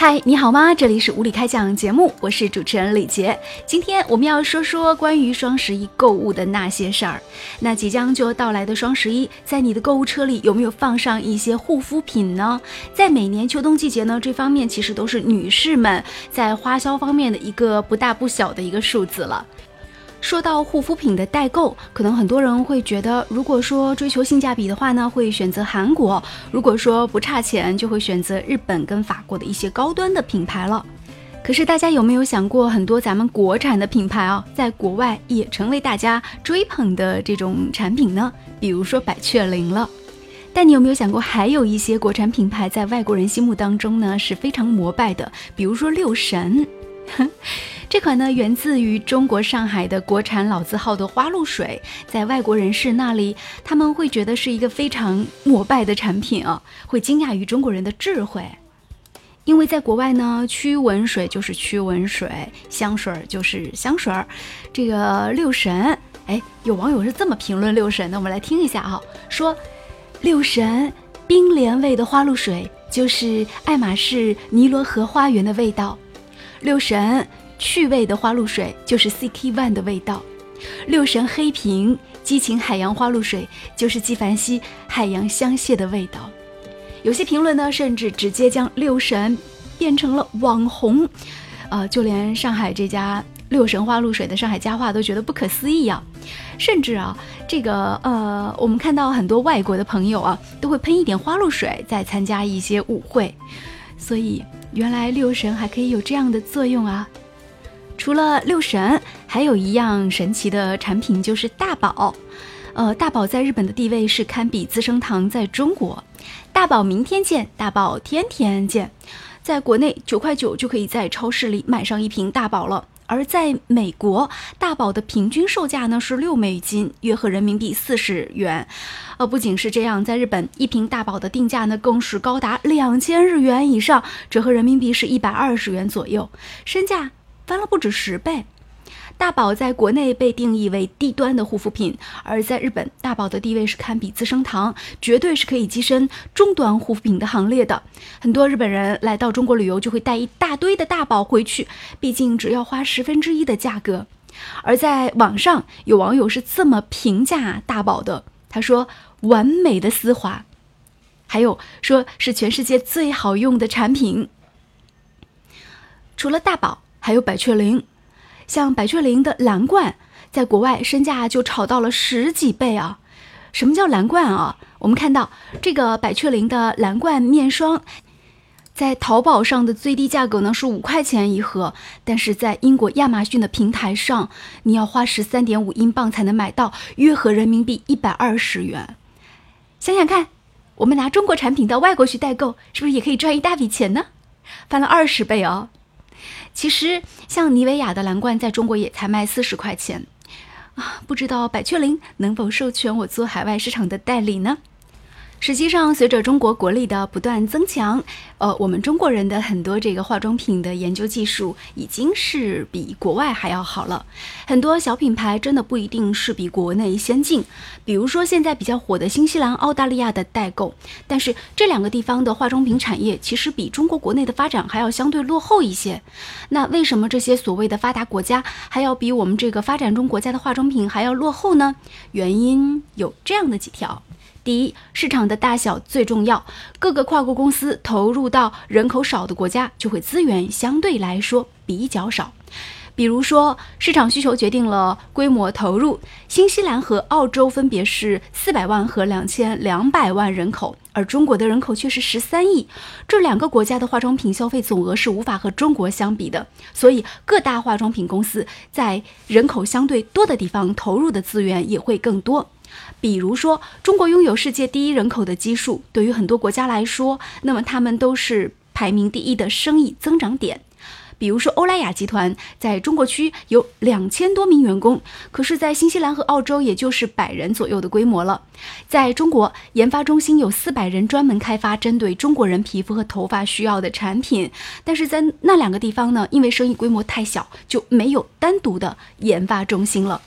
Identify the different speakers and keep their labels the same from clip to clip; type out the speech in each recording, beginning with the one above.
Speaker 1: 嗨，你好吗？这里是无理开讲节目，我是主持人李杰。今天我们要说说关于双十一购物的那些事儿。那即将就要到来的双十一，在你的购物车里有没有放上一些护肤品呢？在每年秋冬季节呢，这方面其实都是女士们在花销方面的一个不大不小的一个数字了。说到护肤品的代购，可能很多人会觉得，如果说追求性价比的话呢，会选择韩国；如果说不差钱，就会选择日本跟法国的一些高端的品牌了。可是大家有没有想过，很多咱们国产的品牌啊，在国外也成为大家追捧的这种产品呢？比如说百雀羚了。但你有没有想过，还有一些国产品牌在外国人心目当中呢是非常膜拜的，比如说六神。这款呢，源自于中国上海的国产老字号的花露水，在外国人士那里，他们会觉得是一个非常膜拜的产品啊，会惊讶于中国人的智慧。因为在国外呢，驱蚊水就是驱蚊水，香水就是香水儿。这个六神，哎，有网友是这么评论六神的，我们来听一下啊，说六神冰莲味的花露水就是爱马仕尼罗河花园的味道，六神。趣味的花露水就是 CK One 的味道，六神黑瓶激情海洋花露水就是纪梵希海洋香榭的味道。有些评论呢，甚至直接将六神变成了网红，呃，就连上海这家六神花露水的上海家话都觉得不可思议啊。甚至啊，这个呃，我们看到很多外国的朋友啊，都会喷一点花露水在参加一些舞会，所以原来六神还可以有这样的作用啊。除了六神，还有一样神奇的产品就是大宝。呃，大宝在日本的地位是堪比资生堂在中国。大宝明天见，大宝天天见。在国内九块九就可以在超市里买上一瓶大宝了，而在美国，大宝的平均售价呢是六美金，约合人民币四十元。呃，不仅是这样，在日本一瓶大宝的定价呢更是高达两千日元以上，折合人民币是一百二十元左右，身价。翻了不止十倍，大宝在国内被定义为低端的护肤品，而在日本，大宝的地位是堪比资生堂，绝对是可以跻身中端护肤品的行列的。很多日本人来到中国旅游，就会带一大堆的大宝回去，毕竟只要花十分之一的价格。而在网上，有网友是这么评价大宝的：他说，完美的丝滑，还有说是全世界最好用的产品。除了大宝。还有百雀羚，像百雀羚的蓝罐，在国外身价就炒到了十几倍啊！什么叫蓝罐啊？我们看到这个百雀羚的蓝罐面霜，在淘宝上的最低价格呢是五块钱一盒，但是在英国亚马逊的平台上，你要花十三点五英镑才能买到，约合人民币一百二十元。想想看，我们拿中国产品到外国去代购，是不是也可以赚一大笔钱呢？翻了二十倍哦！其实，像妮维雅的蓝罐在中国也才卖四十块钱，啊，不知道百雀羚能否授权我做海外市场的代理呢？实际上，随着中国国力的不断增强，呃，我们中国人的很多这个化妆品的研究技术已经是比国外还要好了。很多小品牌真的不一定是比国内先进，比如说现在比较火的新西兰、澳大利亚的代购，但是这两个地方的化妆品产业其实比中国国内的发展还要相对落后一些。那为什么这些所谓的发达国家还要比我们这个发展中国家的化妆品还要落后呢？原因有这样的几条。第一，市场的大小最重要。各个跨国公司投入到人口少的国家，就会资源相对来说比较少。比如说，市场需求决定了规模投入。新西兰和澳洲分别是四百万和两千两百万人口，而中国的人口却是十三亿。这两个国家的化妆品消费总额是无法和中国相比的，所以各大化妆品公司在人口相对多的地方投入的资源也会更多。比如说，中国拥有世界第一人口的基数，对于很多国家来说，那么他们都是排名第一的生意增长点。比如说，欧莱雅集团在中国区有两千多名员工，可是，在新西兰和澳洲，也就是百人左右的规模了。在中国，研发中心有四百人专门开发针对中国人皮肤和头发需要的产品，但是在那两个地方呢，因为生意规模太小，就没有单独的研发中心了。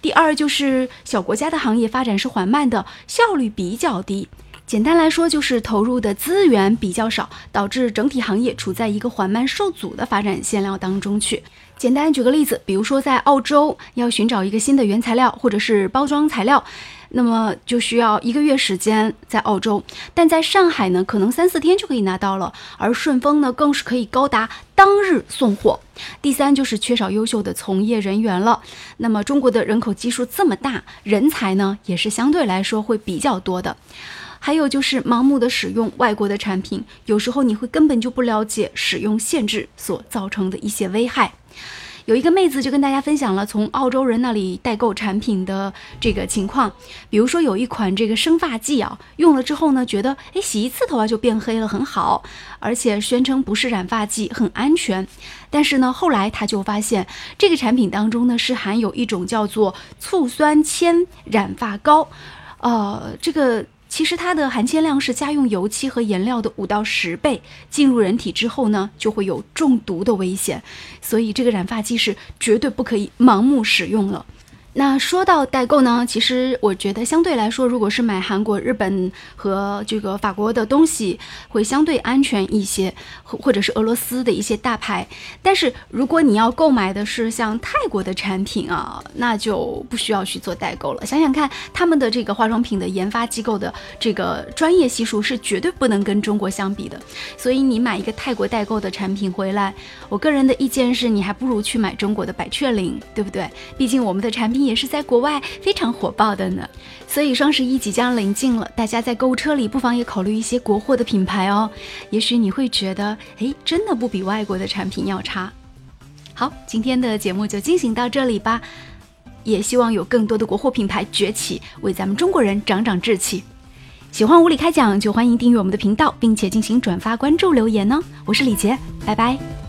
Speaker 1: 第二就是小国家的行业发展是缓慢的，效率比较低。简单来说，就是投入的资源比较少，导致整体行业处在一个缓慢受阻的发展线料当中去。简单举个例子，比如说在澳洲要寻找一个新的原材料或者是包装材料，那么就需要一个月时间在澳洲，但在上海呢，可能三四天就可以拿到了，而顺丰呢，更是可以高达当日送货。第三就是缺少优秀的从业人员了。那么中国的人口基数这么大，人才呢也是相对来说会比较多的。还有就是盲目的使用外国的产品，有时候你会根本就不了解使用限制所造成的一些危害。有一个妹子就跟大家分享了从澳洲人那里代购产品的这个情况，比如说有一款这个生发剂啊，用了之后呢，觉得哎洗一次头发就变黑了，很好，而且宣称不是染发剂，很安全。但是呢，后来她就发现这个产品当中呢是含有一种叫做醋酸铅染发膏，呃，这个。其实它的含铅量是家用油漆和颜料的五到十倍，进入人体之后呢，就会有中毒的危险，所以这个染发剂是绝对不可以盲目使用了。那说到代购呢，其实我觉得相对来说，如果是买韩国、日本和这个法国的东西，会相对安全一些，或或者是俄罗斯的一些大牌。但是如果你要购买的是像泰国的产品啊，那就不需要去做代购了。想想看，他们的这个化妆品的研发机构的这个专业系数是绝对不能跟中国相比的。所以你买一个泰国代购的产品回来，我个人的意见是你还不如去买中国的百雀羚，对不对？毕竟我们的产品。也是在国外非常火爆的呢，所以双十一即将临近了，大家在购物车里不妨也考虑一些国货的品牌哦，也许你会觉得，哎，真的不比外国的产品要差。好，今天的节目就进行到这里吧，也希望有更多的国货品牌崛起，为咱们中国人长长志气。喜欢无理开讲就欢迎订阅我们的频道，并且进行转发、关注、留言呢。我是李杰，拜拜。